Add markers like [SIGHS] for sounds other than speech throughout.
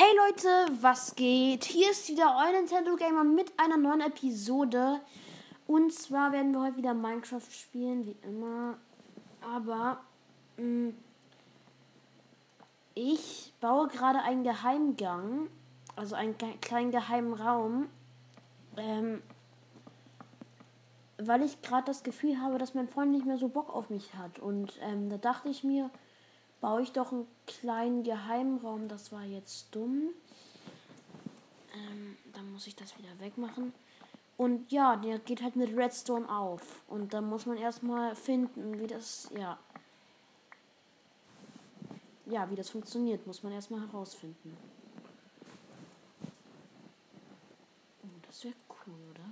Hey Leute, was geht? Hier ist wieder euer Nintendo Gamer mit einer neuen Episode. Und zwar werden wir heute wieder Minecraft spielen, wie immer. Aber mh, mm, ich baue gerade einen Geheimgang, also einen kleinen geheimen Raum, ähm, weil ich gerade das Gefühl habe, dass mein Freund nicht mehr so Bock auf mich hat. Und ähm, da dachte ich mir, baue ich doch einen kleinen Geheimraum. Das war jetzt dumm. Ähm, dann muss ich das wieder wegmachen. Und ja, der geht halt mit Redstone auf. Und da muss man erstmal finden, wie das, ja. Ja, wie das funktioniert, muss man erstmal herausfinden. Oh, das wäre cool, oder?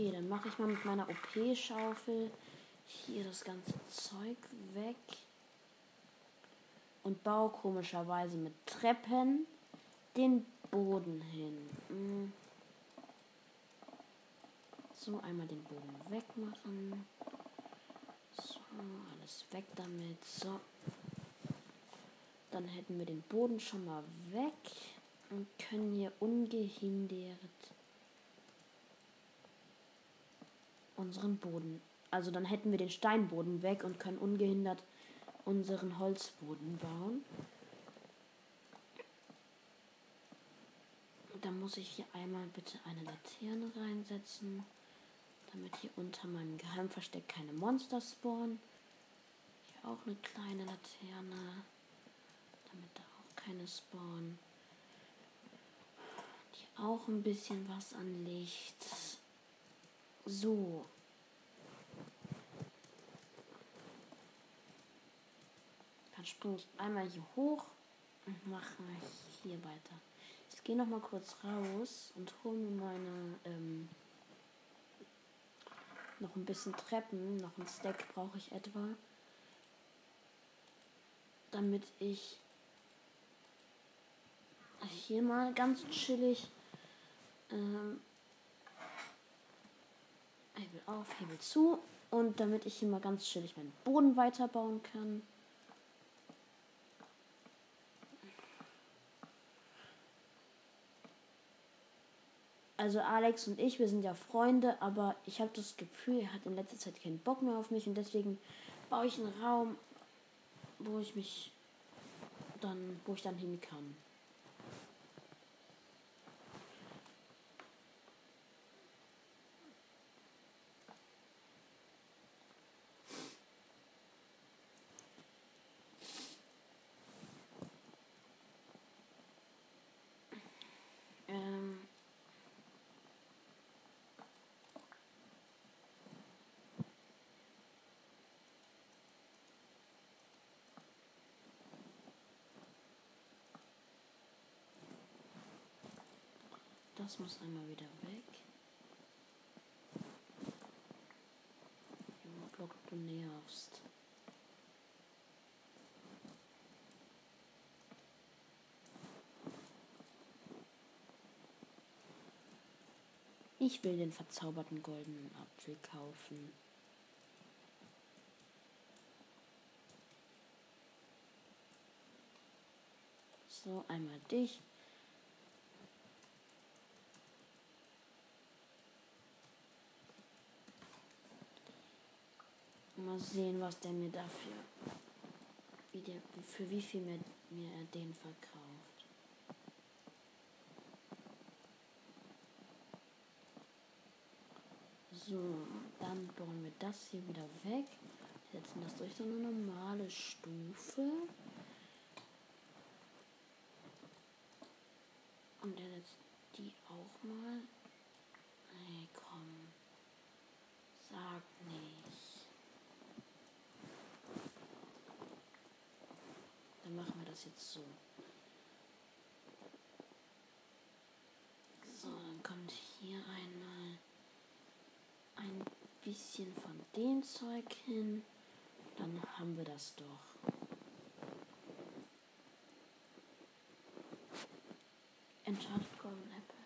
Okay, dann mache ich mal mit meiner OP-Schaufel hier das ganze Zeug weg. Und baue komischerweise mit Treppen den Boden hin. Hm. So, einmal den Boden wegmachen. So, alles weg damit. So. Dann hätten wir den Boden schon mal weg und können hier ungehindert unseren Boden. Also dann hätten wir den Steinboden weg und können ungehindert unseren Holzboden bauen. Da muss ich hier einmal bitte eine Laterne reinsetzen, damit hier unter meinem Geheimversteck keine Monster spawnen. Hier auch eine kleine Laterne, damit da auch keine spawnen. Hier auch ein bisschen was an Licht. So. Dann springe ich einmal hier hoch und mache hier weiter. Ich gehe noch mal kurz raus und hole mir meine ähm, noch ein bisschen Treppen, noch ein Stack brauche ich etwa, damit ich hier mal ganz chillig ähm, auf, Hebel zu. Und damit ich hier mal ganz chillig meinen Boden weiterbauen kann. Also Alex und ich, wir sind ja Freunde, aber ich habe das Gefühl, er hat in letzter Zeit keinen Bock mehr auf mich und deswegen baue ich einen Raum, wo ich mich dann, wo ich dann hin kann. Das muss einmal wieder weg. Junge Block, du nervst. Ich will den verzauberten goldenen Apfel kaufen. So, einmal dich. Mal sehen, was der mir dafür. Wie der, für wie viel mir, mir er den verkauft. So, dann bauen wir das hier wieder weg. Setzen das durch so eine normale Stufe. Und er setzt die auch mal. Hey, komm. Sag nicht. Dann machen wir das jetzt so. So, dann kommt hier einmal ein bisschen von dem Zeug hin. Dann haben wir das doch. Enchanted Golden Apple.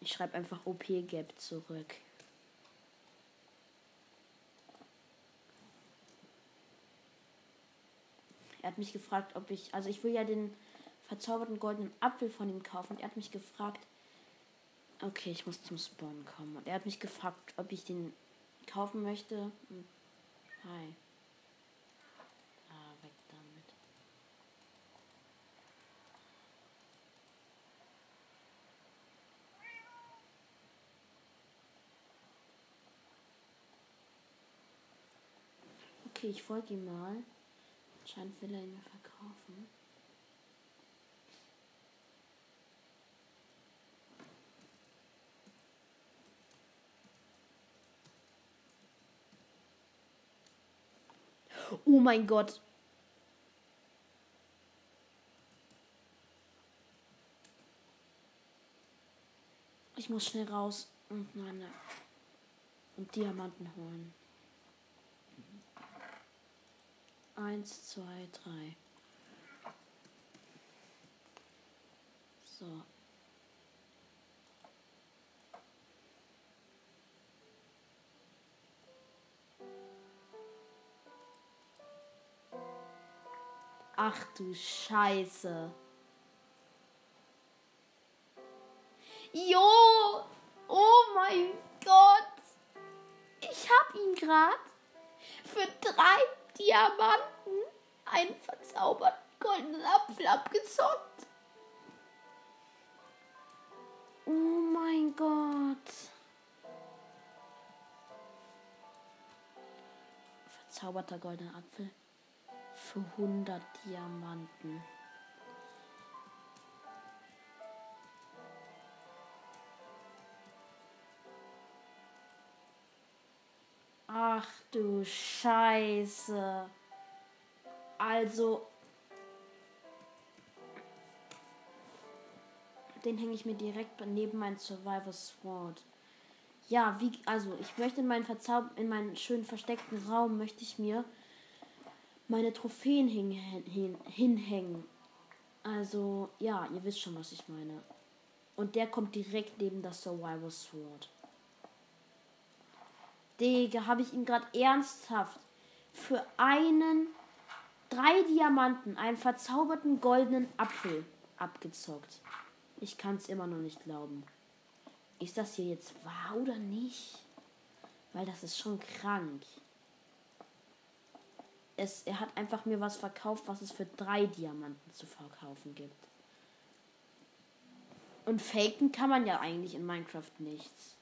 Ich schreibe einfach OP-Gap zurück. Hat mich gefragt, ob ich, also ich will ja den verzauberten goldenen Apfel von ihm kaufen. Und er hat mich gefragt, okay, ich muss zum Spawn kommen. Und er hat mich gefragt, ob ich den kaufen möchte. Hm. Hi. Ah, weg damit. Okay, ich folge ihm mal. Anscheinend will er ihn verkaufen. Oh mein Gott. Ich muss schnell raus und meine und Diamanten holen. Eins, zwei, drei. So. Ach du Scheiße. Jo! Oh mein Gott! Ich hab ihn drei Diamanten einen verzauberten goldenen Apfel abgezockt. Oh mein Gott. Verzauberter goldener Apfel für 100 Diamanten. Du Scheiße. Also. Den hänge ich mir direkt neben mein Survivor Sword. Ja, wie, also ich möchte in meinen Verzauber in meinen schönen versteckten Raum möchte ich mir meine Trophäen hin, hin, hinhängen. Also, ja, ihr wisst schon, was ich meine. Und der kommt direkt neben das Survivor Sword. Digga, habe ich ihn gerade ernsthaft für einen drei Diamanten, einen verzauberten goldenen Apfel abgezockt. Ich kann es immer noch nicht glauben. Ist das hier jetzt wahr oder nicht? Weil das ist schon krank. Es, er hat einfach mir was verkauft, was es für drei Diamanten zu verkaufen gibt. Und faken kann man ja eigentlich in Minecraft nichts.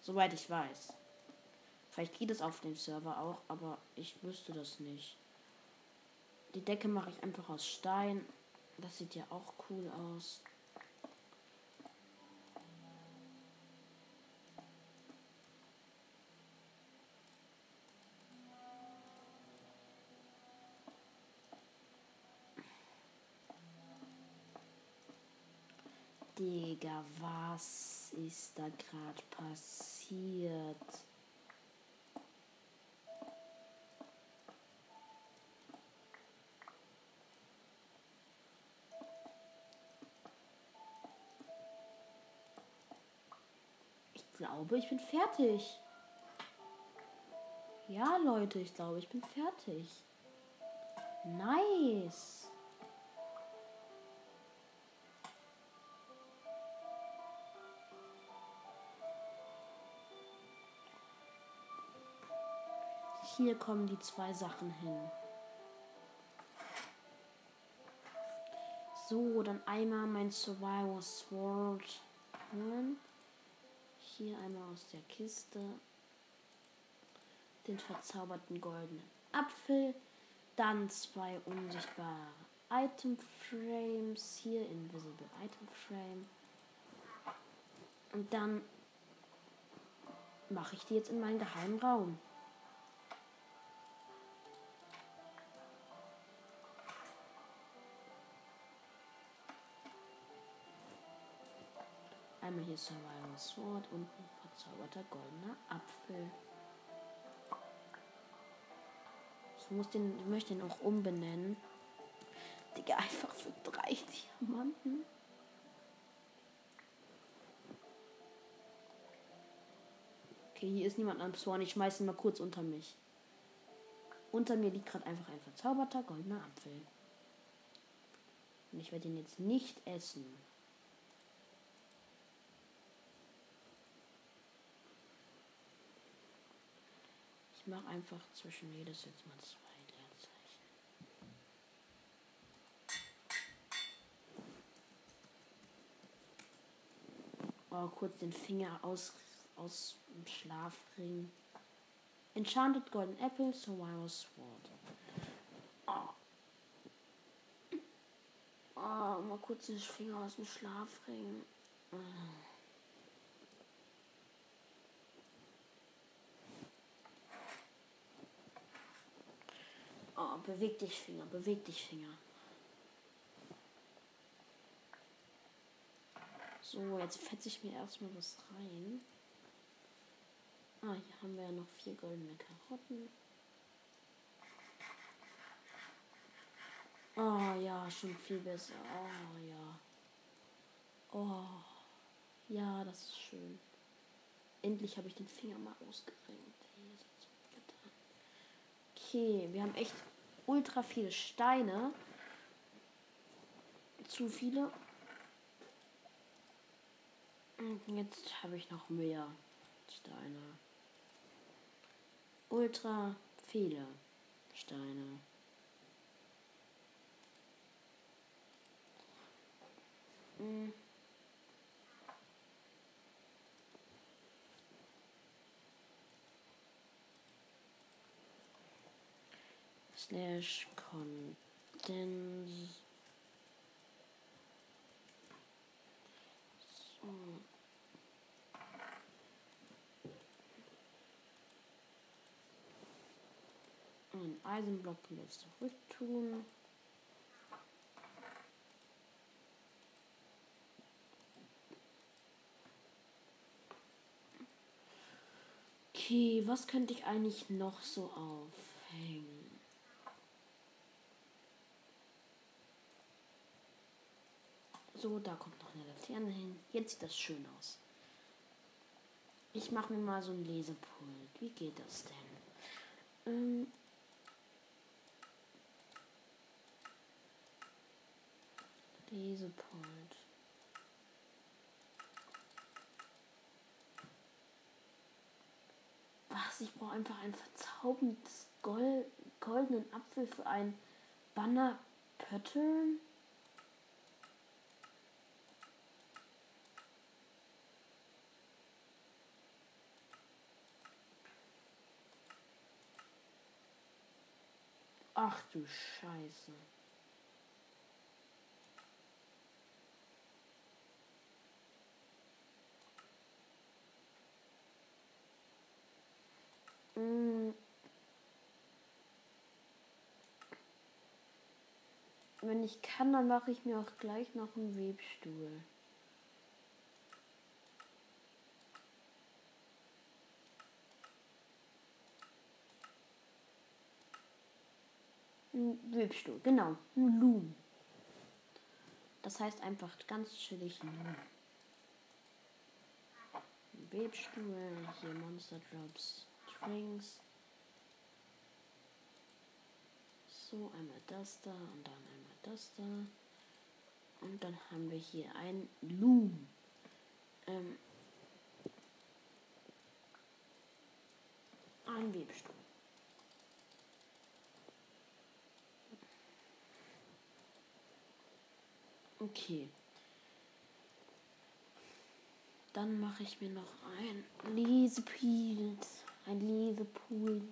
Soweit ich weiß. Vielleicht geht es auf dem Server auch, aber ich wüsste das nicht. Die Decke mache ich einfach aus Stein. Das sieht ja auch cool aus. Digga, was ist da gerade passiert? Glaube, ich bin fertig. Ja, Leute, ich glaube, ich bin fertig. Nice. Hier kommen die zwei Sachen hin. So, dann einmal mein Survivor Sword holen. Hier einmal aus der Kiste den verzauberten goldenen Apfel. Dann zwei unsichtbare Item Frames. Hier Invisible Item Frame. Und dann mache ich die jetzt in meinen geheimen Raum. Einmal hier Survival Sword und ein verzauberter goldener Apfel. Ich muss den, ich möchte den auch umbenennen. Digga, einfach für drei Diamanten. Okay, hier ist niemand am Spawn. Ich schmeiße ihn mal kurz unter mich. Unter mir liegt gerade einfach ein verzauberter goldener Apfel. Und ich werde ihn jetzt nicht essen. Mache einfach zwischen jedes jetzt mal zwei. Oh, kurz den Finger aus, aus dem Schlafring. Enchanted Golden Apple, Survival Sword. Oh. Oh, mal kurz den Finger aus dem Schlafring. Oh. Oh, beweg dich, Finger, beweg dich, Finger. So, jetzt fetze ich mir erstmal was rein. Ah, hier haben wir ja noch vier goldene Karotten. Oh ja, schon viel besser. Oh ja. Oh. Ja, das ist schön. Endlich habe ich den Finger mal ausgerenkt. Okay, wir haben echt ultra viele Steine. Zu viele. Und jetzt habe ich noch mehr Steine. Ultra viele Steine. Hm. Slash condense. So. Ein Eisenblock jetzt zurück tun. Okay, was könnte ich eigentlich noch so aufhängen? So, da kommt noch eine Laterne hin. Jetzt sieht das schön aus. Ich mache mir mal so ein Lesepult. Wie geht das denn? Ähm Lesepult. Was? Ich brauche einfach ein verzauberndes Gold, goldenen Apfel für ein Banner Pattern. Ach du Scheiße. Mm. Wenn ich kann, dann mache ich mir auch gleich noch einen Webstuhl. Webstuhl, genau. Ein Loom. Das heißt einfach ganz chillig Webstuhl, hier Monster Drops, Strings. So, einmal das da und dann einmal das da. Und dann haben wir hier ein Loom. Ähm, ein Webstuhl. Okay. Dann mache ich mir noch ein Lesepult. Ein Lesepult.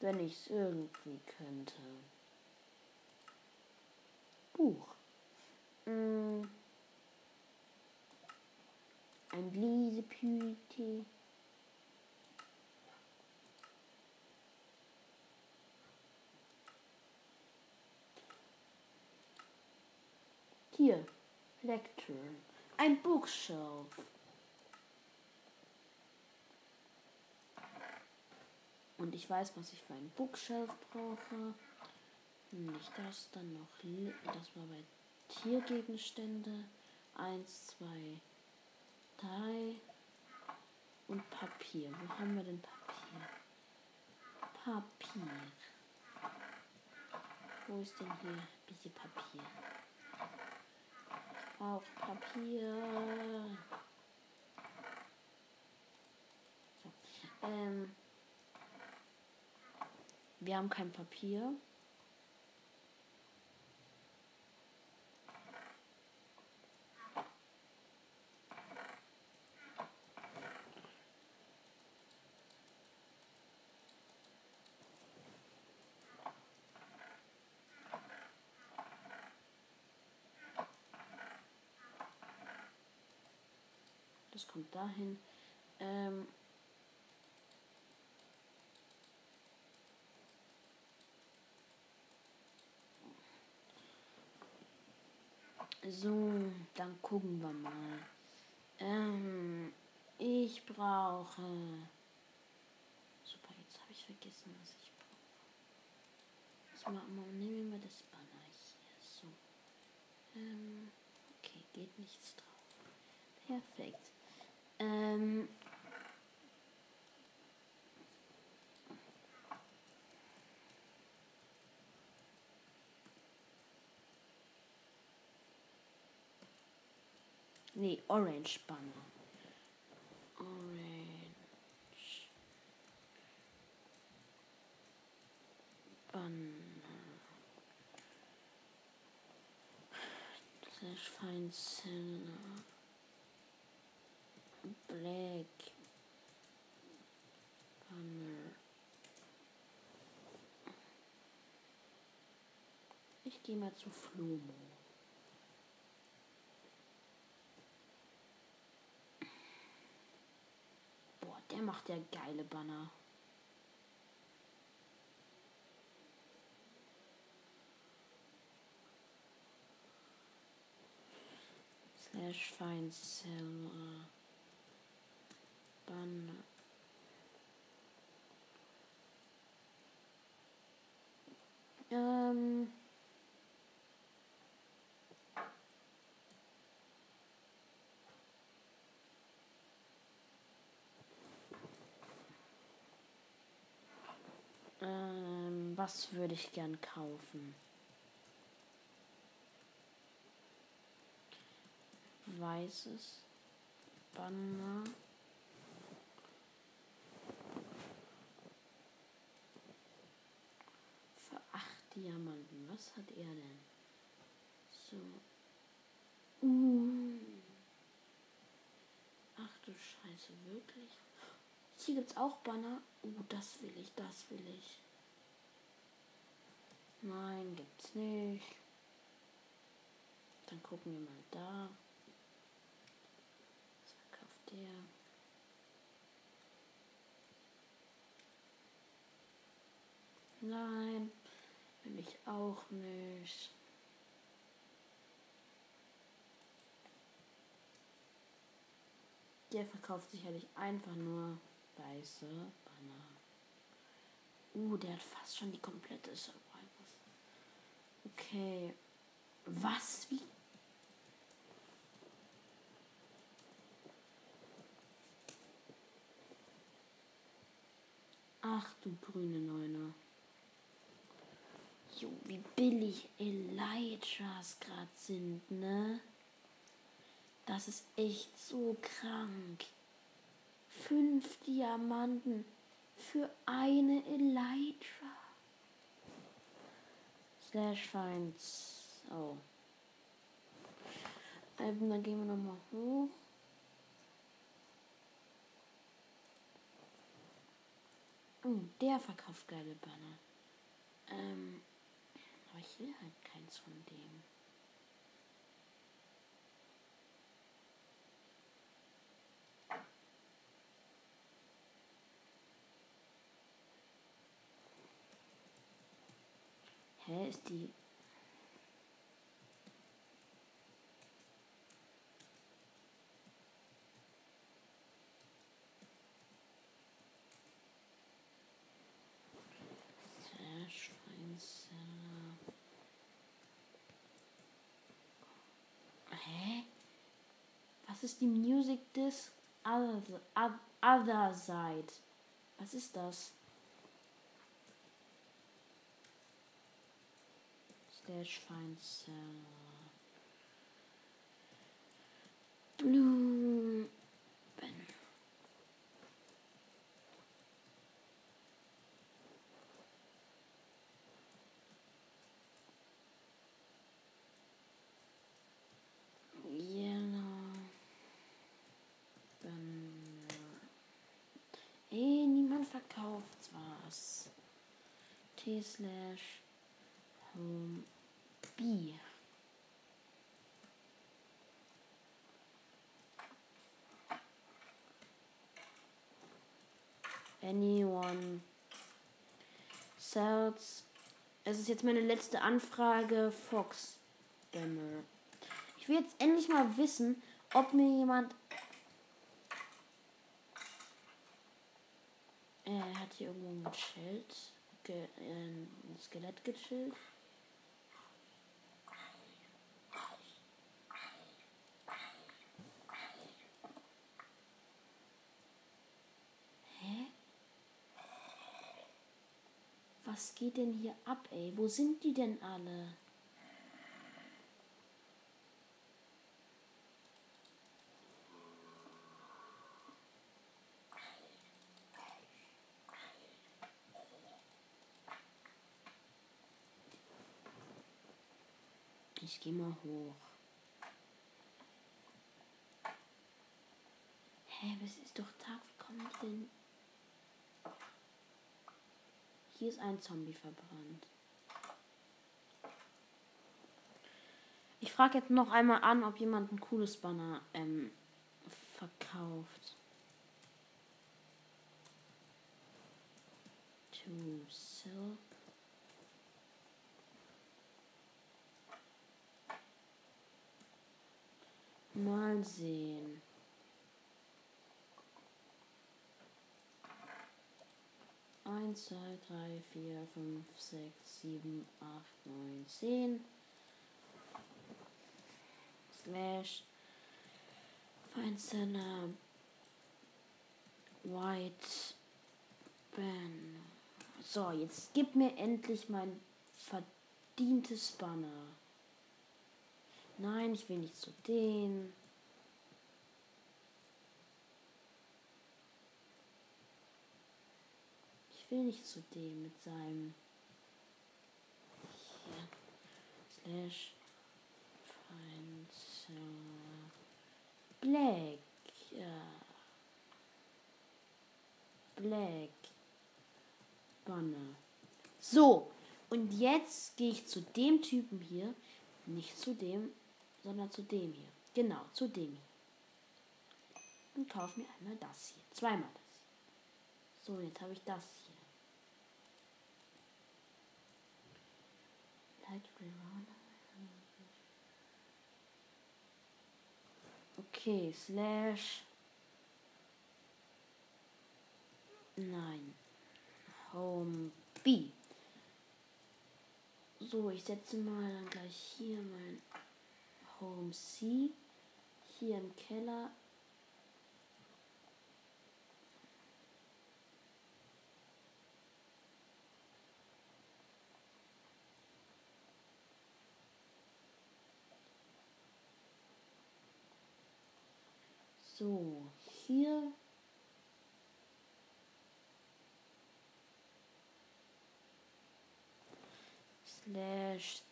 Wenn ich es irgendwie könnte. Buch. Mm. Ein Lesepult. Hier, Lectern. Ein Bookshelf. Und ich weiß, was ich für ein Bookshelf brauche. Nicht das, dann noch. Das war bei Tiergegenstände. Eins, zwei, drei. Und Papier. Wo haben wir denn Papier? Papier. Wo ist denn hier ein bisschen Papier? Brauche Papier. Ähm, wir haben kein Papier. Das kommt dahin. Ähm, So, dann gucken wir mal. Ähm, ich brauche. Super, jetzt habe ich vergessen, was ich brauche. Jetzt mal, mal, nehmen wir das Banner hier. So. Ähm, okay, geht nichts drauf. Perfekt. Ähm, Nee, Orange Banner. Orange. Banner. Slash [SIGHS] Fine Center. Black. Banner. Ich gehe mal zu Flomo. Der macht ja geile Banner. Slash Find Seller. Banner. Ähm. Ähm, was würde ich gern kaufen? Weißes Banner. Für acht Diamanten. Was hat er denn? So. Uh. Ach du Scheiße, wirklich? Hier gibt es auch Banner. Oh, das will ich, das will ich. Nein, gibt's nicht. Dann gucken wir mal da. Was verkauft der? Nein, will ich auch nicht. Der verkauft sicherlich einfach nur weiße Banner. Uh, der hat fast schon die komplette Survivors. Okay. Was? Wie? Ach du grüne Neune. Jo, wie billig Elytras gerade sind, ne? Das ist echt so krank fünf Diamanten für eine Elytra. Slash Finds. Oh. Ähm, dann gehen wir nochmal hoch. Oh, der verkauft geile Banner. Ähm, aber ich will halt keins von dem. Hä, ist die. Was ist die Music Disc Other, Side? Was ist das? Slash find seller. Blue Banner. Yellow Banner. Ey, niemand verkauft was. T slash home B. Anyone sells. Es ist jetzt meine letzte Anfrage, Fox Banner. Ich will jetzt endlich mal wissen, ob mir jemand. Er hat hier irgendwo ein Schild. Ge äh, ein Skelett gechillt. Was geht denn hier ab, ey? Wo sind die denn alle? Mal hoch. Hä, es ist doch Tag. Wie kommen die denn? Hier ist ein Zombie verbrannt. Ich frage jetzt noch einmal an, ob jemand ein cooles Banner ähm, verkauft. To Silk. Mal sehen. Eins, zwei, drei, vier, fünf, sechs, sieben, acht, neun, zehn. Slash. Feinsteller. White. Ben. So, jetzt gib mir endlich mein verdientes Banner. Nein, ich will nicht zu denen. Ich will nicht zu dem mit seinem. Hier. Slash. Find. Black. Black. Banner. So. Und jetzt gehe ich zu dem Typen hier. Nicht zu dem, sondern zu dem hier. Genau, zu dem hier. Und kaufe mir einmal das hier. Zweimal das. So, jetzt habe ich das hier. Okay, slash. Nein. Home B. So, ich setze mal dann gleich hier mein Home C. Hier im Keller. So, hier. Slash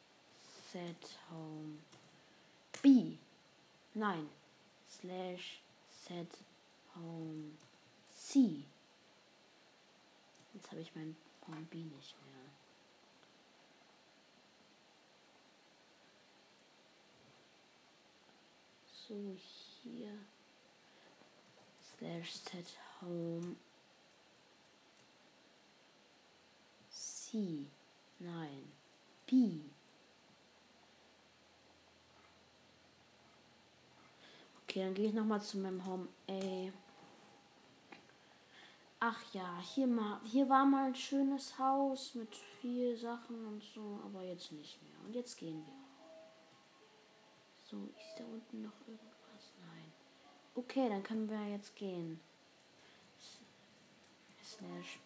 set home B. Nein, slash set home C. Jetzt habe ich mein Home B nicht mehr. So, hier slash set home C. Nein. B. Okay, dann gehe ich nochmal zu meinem Home A. Ach ja, hier, mal, hier war mal ein schönes Haus mit viel Sachen und so, aber jetzt nicht mehr. Und jetzt gehen wir. So, ist da unten noch irgendwas? Nein. Okay, dann können wir jetzt gehen. Slash.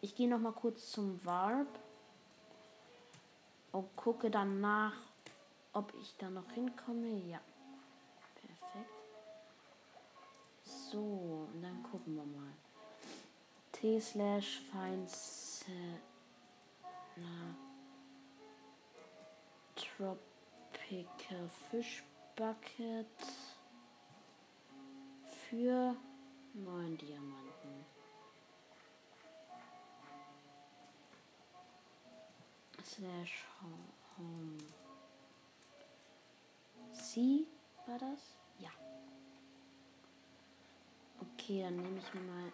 Ich gehe noch mal kurz zum Warp und gucke dann nach, ob ich da noch hinkomme. Ja. So, und dann gucken wir mal. T slash feinste Tropical Fish Bucket für neun Diamanten. Slash Home. Sie war das? Ja. Okay, dann nehme ich mal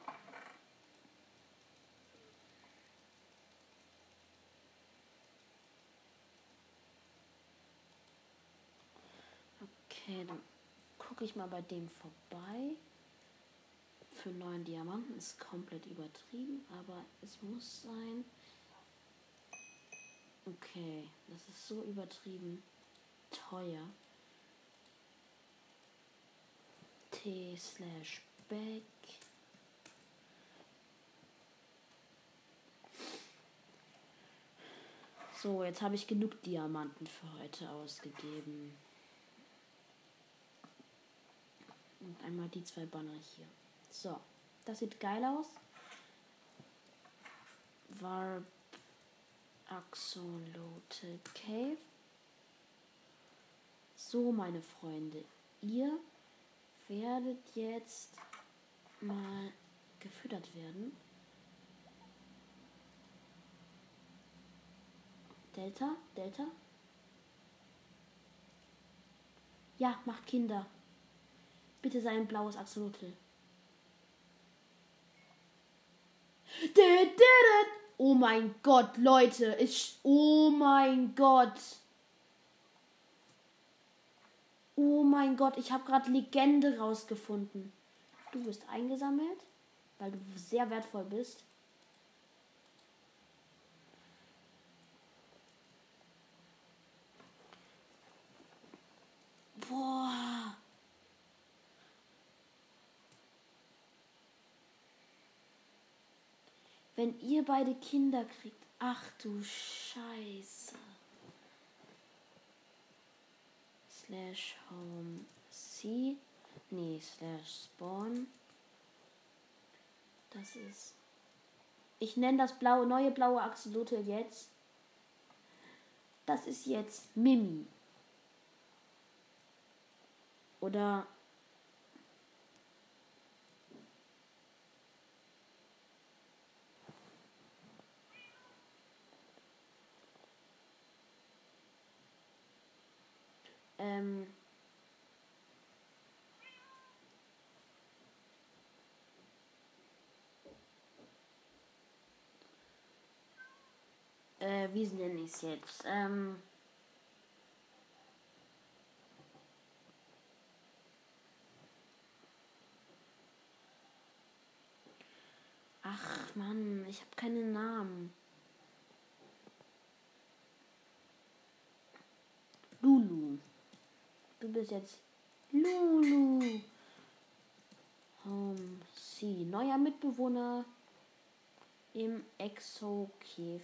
Okay, dann gucke ich mal bei dem vorbei. Für neun Diamanten ist komplett übertrieben, aber es muss sein. Okay, das ist so übertrieben teuer. T slash back. So, jetzt habe ich genug Diamanten für heute ausgegeben. Und einmal die zwei Banner hier. So, das sieht geil aus. Warp Axolotl Cave. So, meine Freunde, ihr werdet jetzt mal gefüttert werden. Delta, Delta. Ja, macht Kinder. Bitte sei ein blaues Axolotl. Oh mein Gott, Leute. Ich. Oh mein Gott. Oh mein Gott, ich habe gerade Legende rausgefunden. Du wirst eingesammelt, weil du sehr wertvoll bist. Wenn ihr beide Kinder kriegt. Ach du Scheiße. Slash Home C. Nee, slash Spawn. Das ist. Ich nenne das blaue, neue blaue Axolotl jetzt. Das ist jetzt Mimi. Oder Ähm, äh, wie nenne ich es jetzt? Ähm, Ach Mann, ich habe keinen Namen. Lulu. Du bist jetzt Lulu. Home C. Neuer Mitbewohner im Exo-Cave.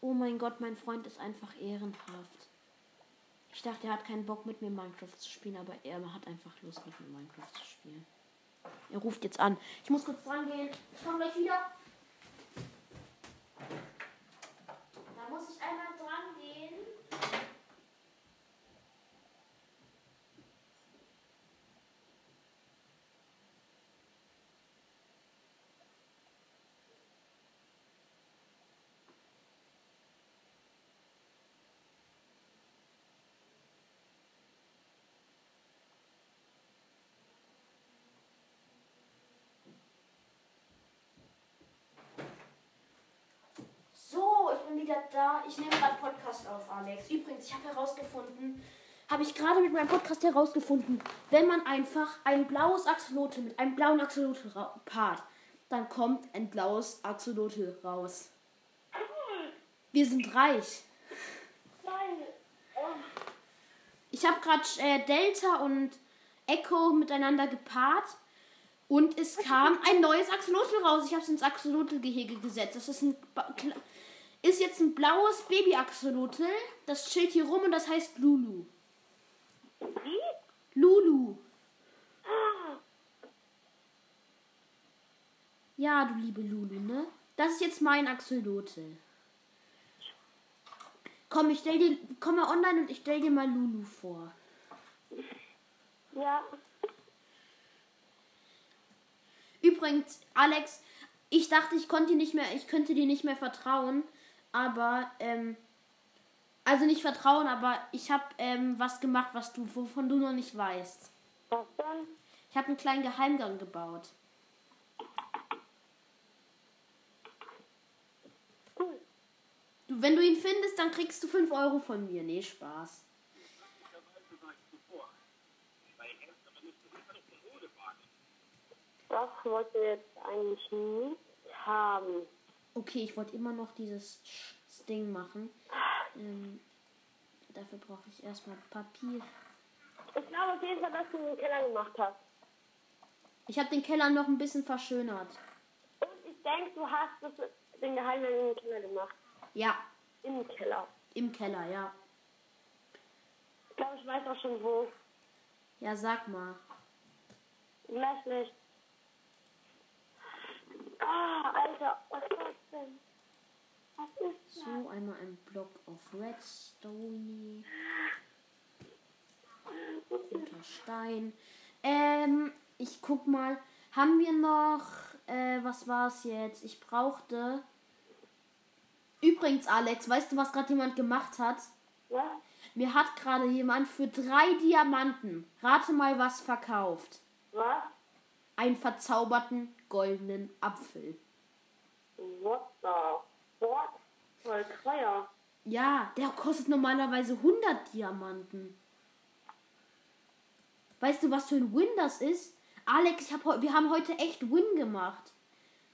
Oh mein Gott, mein Freund ist einfach ehrenhaft. Ich dachte, er hat keinen Bock mit mir Minecraft zu spielen, aber er hat einfach Lust mit mir Minecraft zu spielen. Er ruft jetzt an. Ich muss kurz dran gehen. Ich komme gleich wieder. Da muss ich einmal dran gehen. So, ich bin wieder da. Ich nehme gerade Podcast auf, Alex. Übrigens, ich habe herausgefunden, habe ich gerade mit meinem Podcast herausgefunden, wenn man einfach ein blaues Axolotl mit einem blauen Axolotl paart, dann kommt ein blaues Axolotl raus. Wir sind reich. Nein. Oh, Ich habe gerade äh, Delta und Echo miteinander gepaart und es [LAUGHS] kam ein neues Axolotl raus. Ich habe es ins Axolotl-Gehege gesetzt. Das ist ein ist jetzt ein blaues Baby-Axolotl. Das chillt hier rum und das heißt Lulu. Wie? Lulu. Ja, du liebe Lulu, ne? Das ist jetzt mein Axolotl. Komm, ich stell dir, komm mal online und ich stell dir mal Lulu vor. Ja. Übrigens, Alex, ich dachte, ich konnte dir nicht mehr, ich könnte dir nicht mehr vertrauen, aber ähm, also nicht vertrauen, aber ich habe ähm, was gemacht, was du, wovon du noch nicht weißt. Was denn? Ich habe einen kleinen Geheimgang gebaut. Cool. Du, wenn du ihn findest, dann kriegst du 5 Euro von mir. Nee, Spaß. Das wollte jetzt eigentlich nicht haben. Okay, ich wollte immer noch dieses Ding machen. Ähm, dafür brauche ich erstmal Papier. Ich glaube auf jeden Fall, dass du den Keller gemacht hast. Ich habe den Keller noch ein bisschen verschönert. Und ich denke, du hast das, den Geheimgang in den Keller gemacht. Ja, Im Keller. im Keller, ja. Ich glaube, ich weiß auch schon wo. Ja, sag mal. Gleich nicht. Ah, Alter, was ist das denn? Was ist So, einmal ein Block auf Redstone. Unter Stein. Ähm, ich guck mal. Haben wir noch. Äh, was war's jetzt? Ich brauchte. Übrigens, Alex, weißt du, was gerade jemand gemacht hat? Was? Mir hat gerade jemand für drei Diamanten, rate mal, was verkauft. Was? Einen verzauberten goldenen Apfel. What the? What? Voll teuer. Ja, der kostet normalerweise 100 Diamanten. Weißt du, was für ein Win das ist? Alex, ich hab, wir haben heute echt Win gemacht.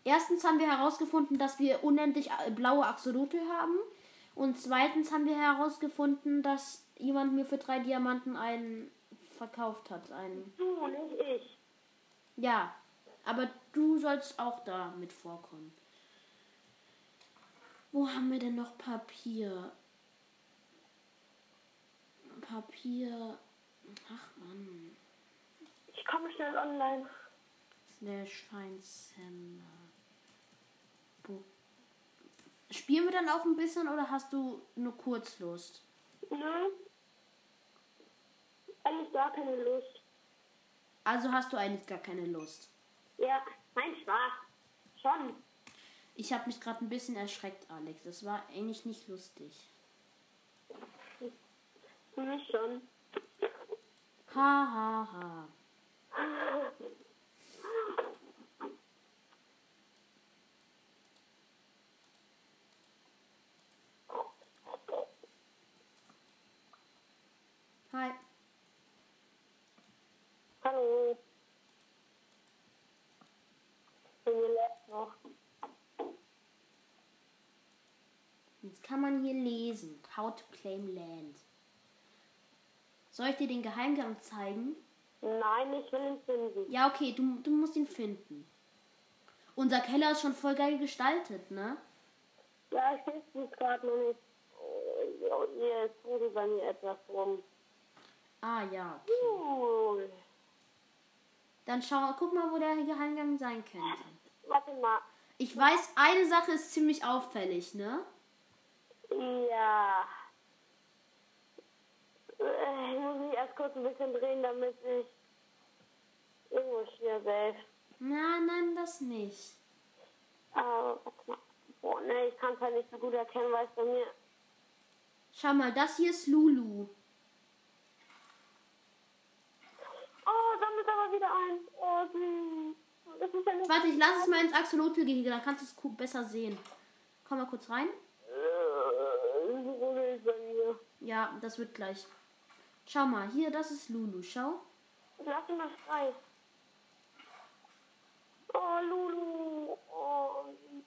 Erstens haben wir herausgefunden, dass wir unendlich äh, blaue Axolotl haben. Und zweitens haben wir herausgefunden, dass jemand mir für drei Diamanten einen verkauft hat. Einen. Du, nicht ich. Ja, aber du sollst auch da mit vorkommen. Wo haben wir denn noch Papier? Papier. Ach man. Ich komme schnell online. Slash. Bo- Spielen wir dann auch ein bisschen oder hast du nur kurz Lust? Nö. Eigentlich gar keine Lust. Also hast du eigentlich gar keine Lust. Ja, mein Spaß. Schon. Ich habe mich gerade ein bisschen erschreckt, Alex. Das war eigentlich nicht lustig. Mich schon. Ha ha ha. Hi. Hallo. Bei mir lebt noch. Jetzt kann man hier lesen. How to claim land. Soll ich dir den Geheimgang zeigen? Nein, ich will ihn finden. Ja, okay, du, du musst ihn finden. Unser Keller ist schon voll geil gestaltet, ne? Ja, ich weiß es gerade noch nicht. Oh, Hier ist bei mir etwas rum. Ah ja. Cool. Dann schau, guck mal, wo der Geheimgang sein könnte. Warte mal. Ich weiß, eine Sache ist ziemlich auffällig, ne? Ja. Äh, Ich muss mich erst kurz ein bisschen drehen, damit ich irgendwo hier safe. Nein, nein, das nicht. Aber warte mal. Boah, ne, ich kann es halt nicht so gut erkennen, weil es bei mir. Schau mal, das hier ist Lulu. Oh, sammelt aber wieder ein. Oh, süß. Das ist ja. Warte, ich lasse es mal ins Axolotl-Gehege, dann kannst du es besser sehen. Komm mal kurz rein. Ja, das wird gleich. Schau mal, hier, das ist Lulu. Schau. Lass ihn mal frei. Oh, Lulu. Oh.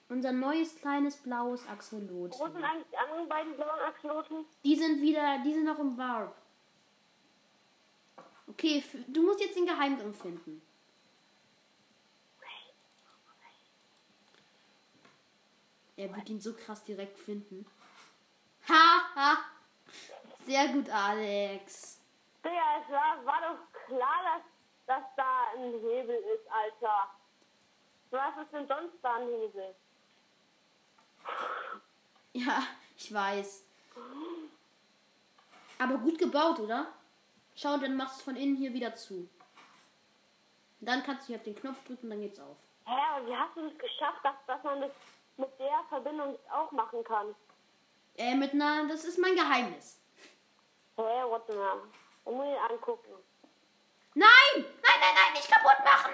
Unser neues kleines blaues Wo Axolotl. sind eigentlich die anderen beiden blauen Axolotl? Die sind wieder, die sind noch im Warp. Okay, du musst jetzt den Geheimgang finden. Er wird ihn so krass direkt finden. Ha, ha. Sehr gut, Alex. Digga, es war, war doch klar, dass, dass da ein Hebel ist, Alter. Was ist denn sonst da ein Hebel? Ja, ich weiß. Aber gut gebaut, oder? Schau, dann machst du es von innen hier wieder zu. Dann kannst du hier auf den Knopf drücken, dann geht's auf. Hä, aber wie hast du das geschafft, dass, dass man das mit der Verbindung auch machen kann? Äh, mit einer, das ist mein Geheimnis. Hä, warte mal. Ihn angucken. Nein! Nein, nein, nein, nicht kaputt machen!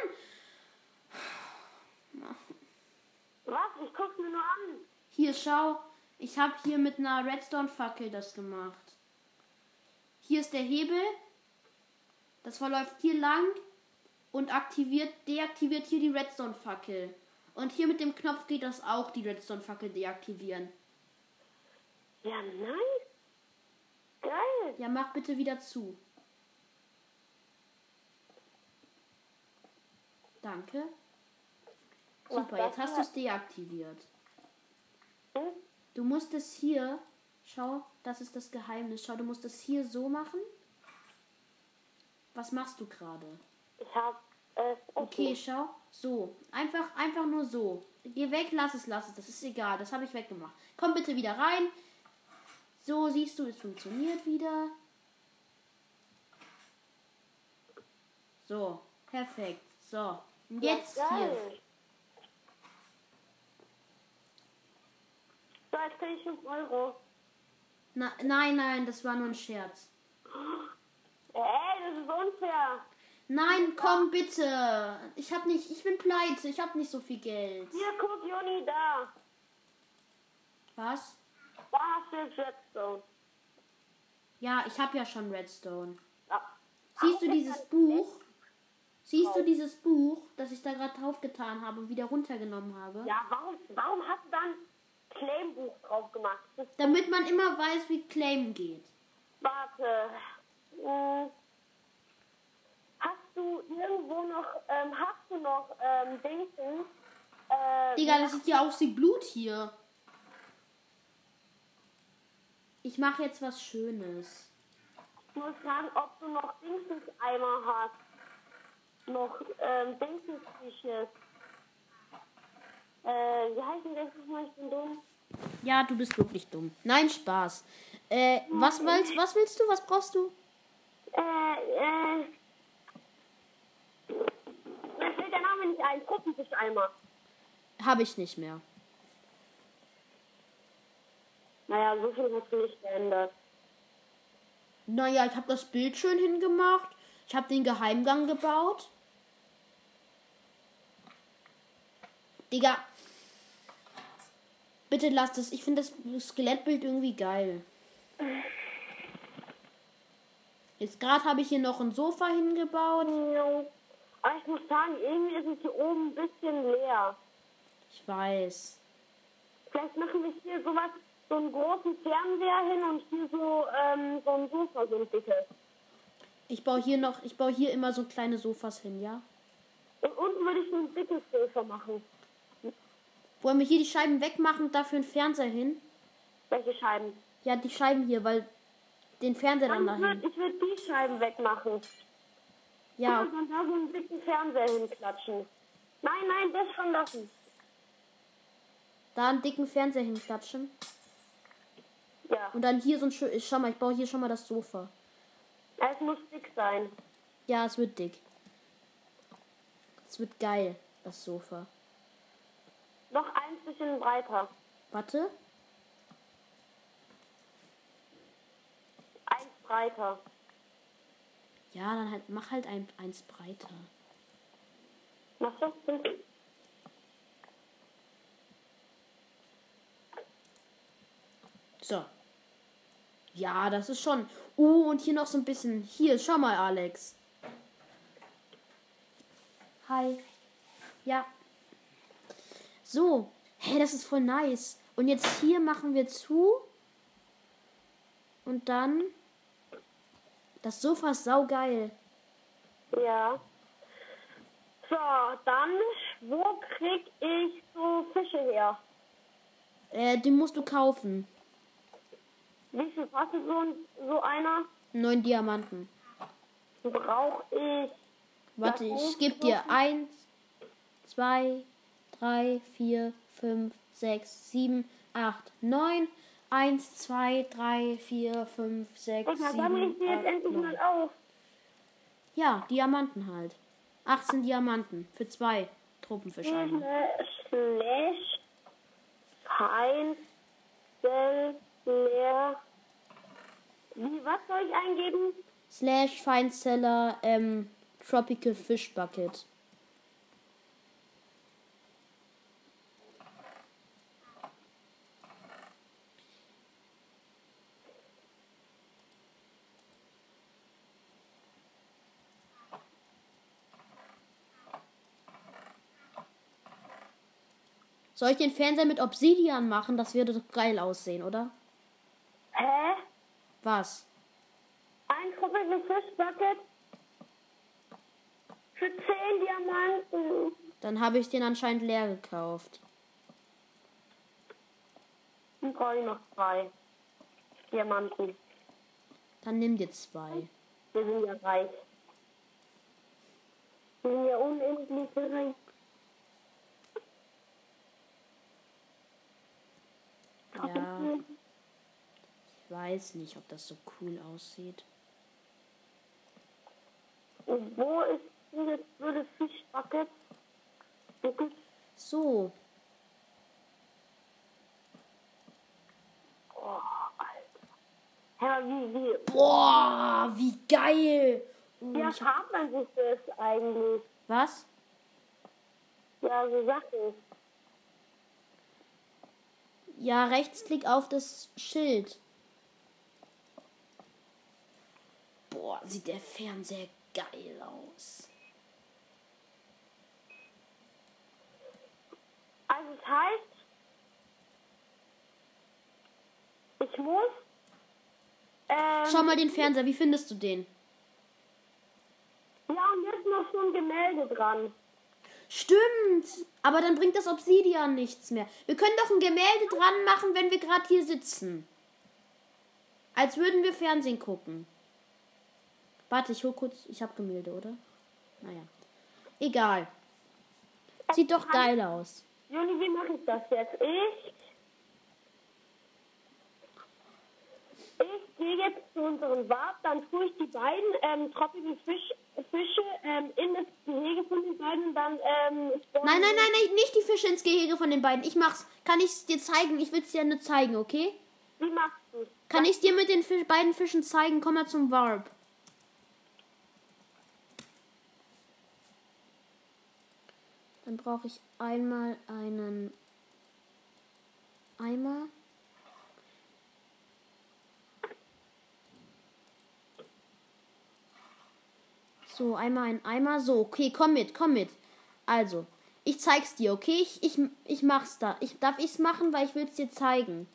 Was? Ich guck's mir nur an. Hier, schau. Ich habe hier mit einer Redstone-Fackel das gemacht. Hier ist der Hebel. Das verläuft hier lang und aktiviert, deaktiviert hier die Redstone-Fackel. Und hier mit dem Knopf geht das auch, die Redstone-Fackel deaktivieren. Ja, nice. Geil. Ja, mach bitte wieder zu. Danke. Super, jetzt hast du es deaktiviert. Hm? Du musst es hier, schau, das ist das Geheimnis. Schau, du musst es hier so machen. Was machst du gerade? Ich hab es. Okay, schau, so. Einfach, einfach nur so. Geh weg, lass es, lass es. Das ist egal, das habe ich weggemacht. Komm bitte wieder rein. So, siehst du, es funktioniert wieder. So, perfekt. So, und jetzt ja, hier. So, jetzt krieg ich 5 Euro. Na, nein, nein, das war nur ein Scherz. Ey, das ist unfair. Nein, komm bitte. Ich hab nicht, ich bin pleite, ich hab nicht so viel Geld. Hier, guck, Juni, da. Was? Da hast du jetzt Redstone. Ja, ich hab ja schon Redstone. Ja. Siehst du dieses Buch? Siehst du Drauf. dieses Buch, das ich da gerade draufgetan habe und wieder runtergenommen habe? Ja, warum, warum hast du dann Claimbuch drauf gemacht? Damit man immer weiß, wie Claim geht. warte. Hm. Hast du irgendwo noch, ähm, hast du noch, ähm, Dinken? Äh, Digga, das sieht ja aus wie Blut hier. Ich mache jetzt was Schönes. Ich muss fragen, ob du noch Dingsens-Eimer hast. Noch, ähm, Dingsens-Fisches. Äh, wie heißt denn das nochmal? Ich bin dumm. Ja, du bist wirklich dumm. Nein, Spaß. Äh, was willst, was willst du? Was brauchst du? Äh, äh. Mir fällt der Name nicht ein. Puppenfischeimer. Habe ich nicht mehr. Naja, so viel hast du nicht geändert. Naja, ich habe das Bild schön hingemacht. Ich habe den Geheimgang gebaut. Digga. Bitte lass das. Ich finde das Skelettbild irgendwie geil. Jetzt gerade habe ich hier noch ein Sofa hingebaut. Aber ich muss sagen, irgendwie ist es hier oben ein bisschen leer. Ich weiß. Vielleicht machen wir hier sowas, so einen großen Fernseher hin und hier so, ähm, so ein Sofa, so ein dickes. Ich baue hier noch, ich baue hier immer so kleine Sofas hin, ja? Und unten würde ich so ein dickes Sofa machen. Wollen wir hier die Scheiben wegmachen und dafür einen Fernseher hin? Welche Scheiben? Ja, die Scheiben hier, weil den Fernseher dann Ich dahin. würde ich würd die Scheiben wegmachen. Ja, Und dann da so einen dicken Fernseher hinklatschen. Nein, nein, das schon lassen. da einen dicken Fernseher hinklatschen. Ja, Und dann hier so ein schön. Schau mal, ich baue hier schon mal das Sofa. es muss dick sein. Ja, es wird dick. Es wird geil, das Sofa. Noch ein bisschen breiter. Warte. Eins breiter. Ja, dann halt, mach halt ein, eins breiter. Machst du? Hm. So. Ja, das ist schon. Oh, und hier noch so ein bisschen. Hier, schau mal, Alex. Hi. Ja. So. Hey, das ist voll nice. Und jetzt hier machen wir zu. Und dann. Das Sofa ist saugeil. Ja. So, dann, wo krieg ich so Fische her? Äh, den musst du kaufen. Wie viel kostet so, so einer? Neun Diamanten. Brauche ich. Warte, ich gebe dir eins, zwei, drei, vier, fünf, sechs, sieben, acht, neun. Eins, zwei, drei, vier, fünf, sechs, Guck mal, sammle ich die jetzt endlich mal auf. Ja, Diamanten halt. 18 Diamanten für zwei Tropenfische. einmal. Äh, Slash Leer. Wie, was soll ich eingeben? Slash Feinzeller ähm, Tropical Fish Bucket. Soll ich den Fernseher mit Obsidian machen? Das würde doch geil aussehen, oder? Was? Ein Tropical Fish Bucket für 10 Diamanten. Dann habe ich den anscheinend leer gekauft. Dann brauche ich noch zwei Diamanten. Dann nimm dir zwei. Wir sind ja reich. Wir sind ja unendlich reich. Ja. Ich weiß nicht, ob das so cool aussieht. Und wo ist denn jetzt würde Fish Bucket? Wo gibt's So, Oh, Alter. Ja, wie, wie, boah, wie geil. Oh, wie hab, erfahrt man sich das eigentlich? was? Ja, so Sachen. Ja, Rechtsklick auf das Schild. Boah, sieht der Fernseher geil aus. Also es heißt, ich muss, ähm, Schau mal den Fernseher, wie findest du den? ja und jetzt noch so ein Gemälde dran. Stimmt, aber dann bringt das Obsidian nichts mehr. Wir können doch ein Gemälde dran machen, wenn wir gerade hier sitzen. Als würden wir Fernsehen gucken. Warte, ich hol kurz. Ich habe Gemälde, oder? Naja. Egal. Sieht doch geil aus. Juni, wie mache ich das jetzt? Ich, ich gehe jetzt zu unserem Wart, dann tue ich die beiden ähm, Tropical Fisch, Fische ähm, in das Gehege von den beiden und dann ähm, Nein, nein, nein, nein, nicht die Fische ins Gehege von den beiden. Ich mach's. Kann ich's dir zeigen? Ich will's dir nur zeigen, okay? Wie machst du Kann ich's dir mit den Fisch, beiden Fischen zeigen? Komm mal zum Warp. Dann brauche ich einmal einen Eimer. So, einmal ein Eimer. So, okay, komm mit, komm mit. Also, ich zeig's dir, okay? Ich, ich, ich mach's da. Ich, darf ich's machen, weil ich will's dir zeigen.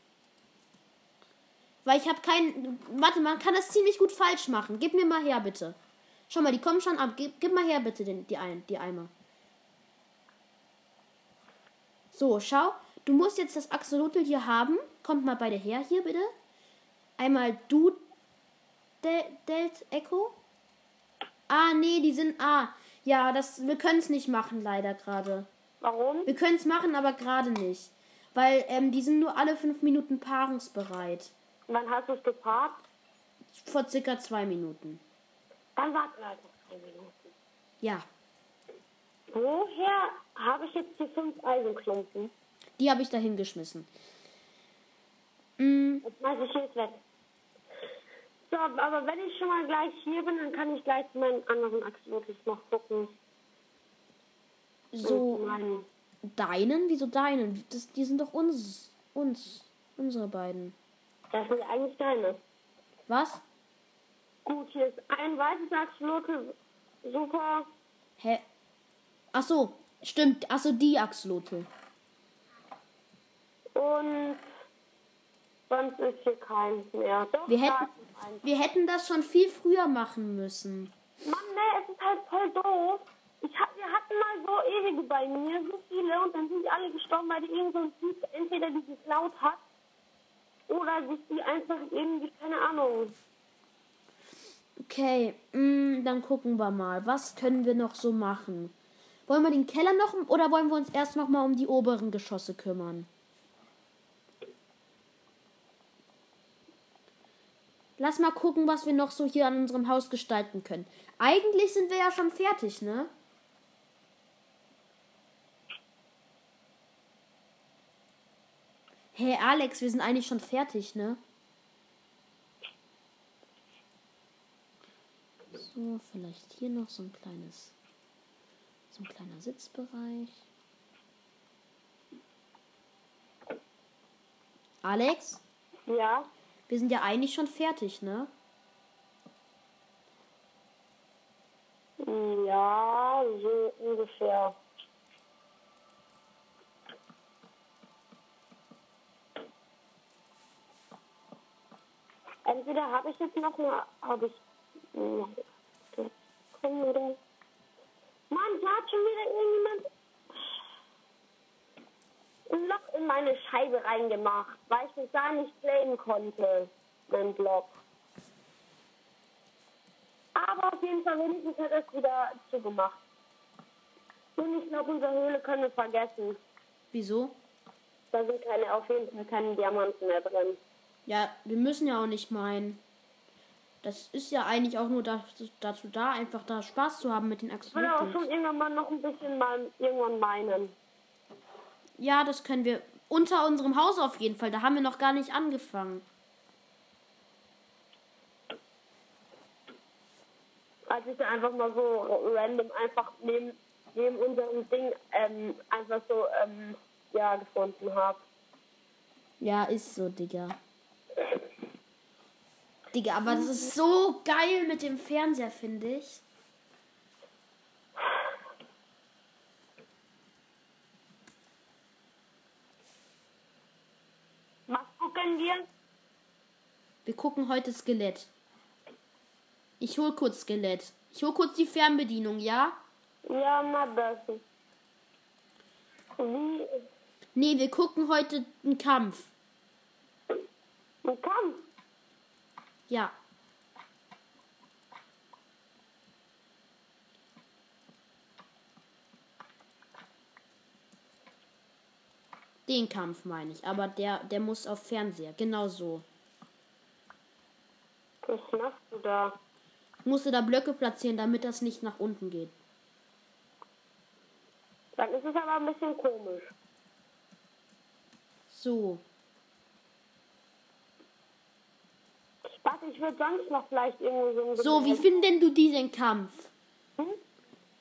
Weil ich habe kein. Warte, man kann das ziemlich gut falsch machen. Gib mir mal her, bitte. Schau mal, die kommen schon ab. Gib, gib mal her, bitte, den, die, ein, die Eimer. So, schau. Du musst jetzt das Axolotl hier haben. Kommt mal beide her hier, bitte. Einmal du, Del, Delt Echo. Ah, nee, die sind. Ah, ja, das, wir können es nicht machen, leider gerade. Warum? Wir können es machen, aber gerade nicht. Weil ähm, die sind nur alle fünf Minuten paarungsbereit. Wann hast du es gepaart? Vor circa zwei Minuten. Dann warten wir halt noch drei Minuten. Ja, Woher habe ich jetzt die fünf Eisenklumpen? die habe ich da hingeschmissen. Mm, Jetzt schmeiß ich jetzt weg. So, aber wenn ich schon mal gleich hier bin, dann kann ich gleich zu meinen anderen Axolotls noch gucken. so, deinen? Wieso deinen? Das, die sind doch uns. Uns. Unsere beiden. Das sind eigentlich deine. Was? Gut, hier ist ein weißes Axolotl. Super. Hä? Ach so, stimmt. Ach so, die Axolotl. Und sonst ist hier keins mehr. Doch, Wir hätten-. Wir hätten das schon viel früher machen müssen. Mann, ne, es ist halt voll doof. Ich wir hatten mal so ewige bei mir, so viele, und dann sind die alle gestorben, weil die irgend so ein Typ entweder die geklaut hat oder sich die einfach irgendwie, keine Ahnung. Okay, mm, dann gucken wir mal. Was können wir noch so machen? Wollen wir den Keller noch oder wollen wir uns erst noch mal um die oberen Geschosse kümmern? Lass mal gucken, was wir noch so hier an unserem Haus gestalten können. Eigentlich sind wir ja schon fertig, ne? Hey Alex, wir sind eigentlich schon fertig, ne? So, vielleicht hier noch so ein kleines, so ein kleiner Sitzbereich. Alex? Ja. Wir sind ja eigentlich schon fertig, ne? Ja, so ungefähr. Entweder habe ich jetzt noch eine, habe ich, hm, kommen oder? Mann, da hat schon wieder irgendjemand ein Loch in meine Scheibe reingemacht, weil ich mich da nicht claimen konnte, mein Block. Aber auf jeden Fall wenigstens hat es wieder zugemacht. Und ich glaube, unsere Höhle können wir vergessen. Wieso? Da sind keine, auf jeden Fall keine Diamanten mehr drin. Ja, wir müssen ja auch nicht meinen. Das ist ja eigentlich auch nur da, dazu da, einfach da Spaß zu haben mit den Ich würde auch Axolotls. schon irgendwann mal noch ein bisschen mal irgendwann meinen. Ja, das können wir unter unserem Haus auf jeden Fall. Da haben wir noch gar nicht angefangen. Als ich einfach mal so random einfach neben, neben unserem Ding ähm, einfach so ähm, ja gefunden habe. Ja, ist so, Digga. [LAUGHS] Digga, aber das ist so geil mit dem Fernseher, finde ich. Was gucken wir? Wir gucken heute Skelett. Ich hol kurz Skelett. Ich hol kurz die Fernbedienung, ja? Ja, mal das. Wie Nee, wir gucken heute einen Kampf. ein Kampf. Ja. Den Kampf meine ich, aber der, der muss auf Fernseher. Genau so. Was machst du da? Ich musste da Blöcke platzieren, damit das nicht nach unten geht. Dann ist es aber ein bisschen komisch. So. Warte, ich würde sonst noch vielleicht irgendwo so ein So, wie findest denn du diesen Kampf? Hm?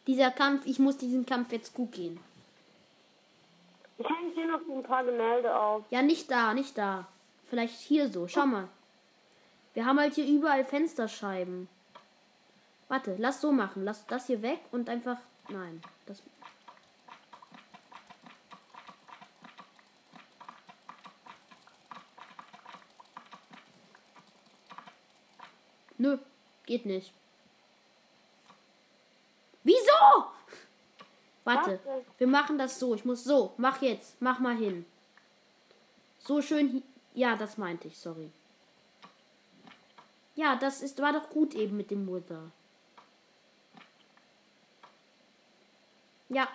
Dieser Kampf, ich muss diesen Kampf jetzt gut gehen. Ich hänge hier noch ein paar Gemälde auf. Ja, nicht da, nicht da. Vielleicht hier so. Schau mal. Wir haben halt hier überall Fensterscheiben. Warte, lass so machen. Lass das hier weg und einfach. Nein. Das. Nö, geht nicht. Wieso? Warte, wir machen das so. Ich muss so. Mach jetzt. Mach mal hin. So schön. Ja, das meinte ich, sorry. Ja, das ist, war doch gut eben mit dem Wither. Ja.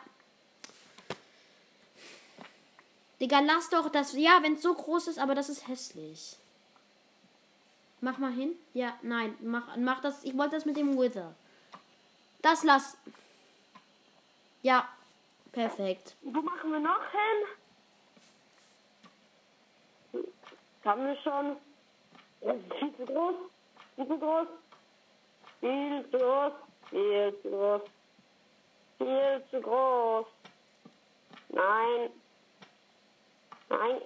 Digga, lass doch das. Ja, wenn es so groß ist, aber das ist hässlich. Mach mal hin. Ja, nein, mach, mach das. Ich wollte das mit dem Wither. Das lass. Ja, perfekt. Wo machen wir noch hin? Haben wir schon. Ist viel zu groß. Viel zu groß. Viel zu groß. Viel zu groß. Viel zu groß. Nein. Nein.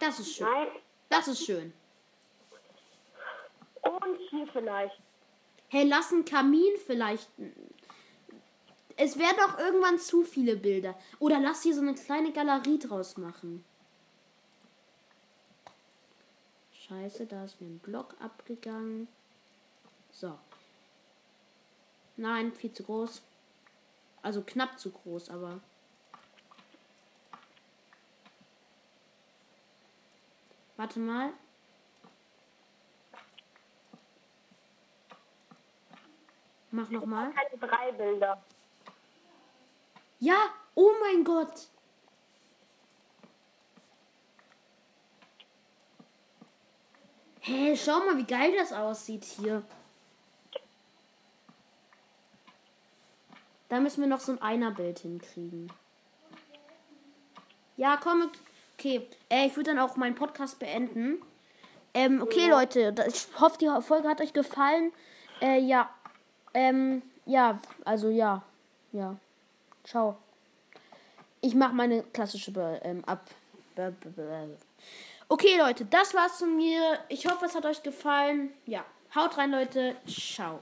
Das ist schön. Nein. Das ist schön. Und hier vielleicht. Hey, lass einen Kamin vielleicht. Es wären doch irgendwann zu viele Bilder. Oder lass hier so eine kleine Galerie draus machen. Scheiße, da ist mir ein Block abgegangen. So. Nein, viel zu groß. Also knapp zu groß, aber. Warte mal. Mach noch mal. Keine drei Bilder. Ja, oh mein Gott. Hä, schau mal, wie geil das aussieht hier. Da müssen wir noch so ein Einerbild hinkriegen. Ja, komm. Okay, äh, ich würde dann auch meinen Podcast beenden. Ähm, okay, Leute, ich hoffe, die Folge hat euch gefallen. Äh, ja. Ähm, ja, also ja. Ja. Ciao. Ich mache meine klassische Be ähm, ab. Be be okay, Leute, das war's von mir. Ich hoffe, es hat euch gefallen. Ja, haut rein, Leute. Ciao.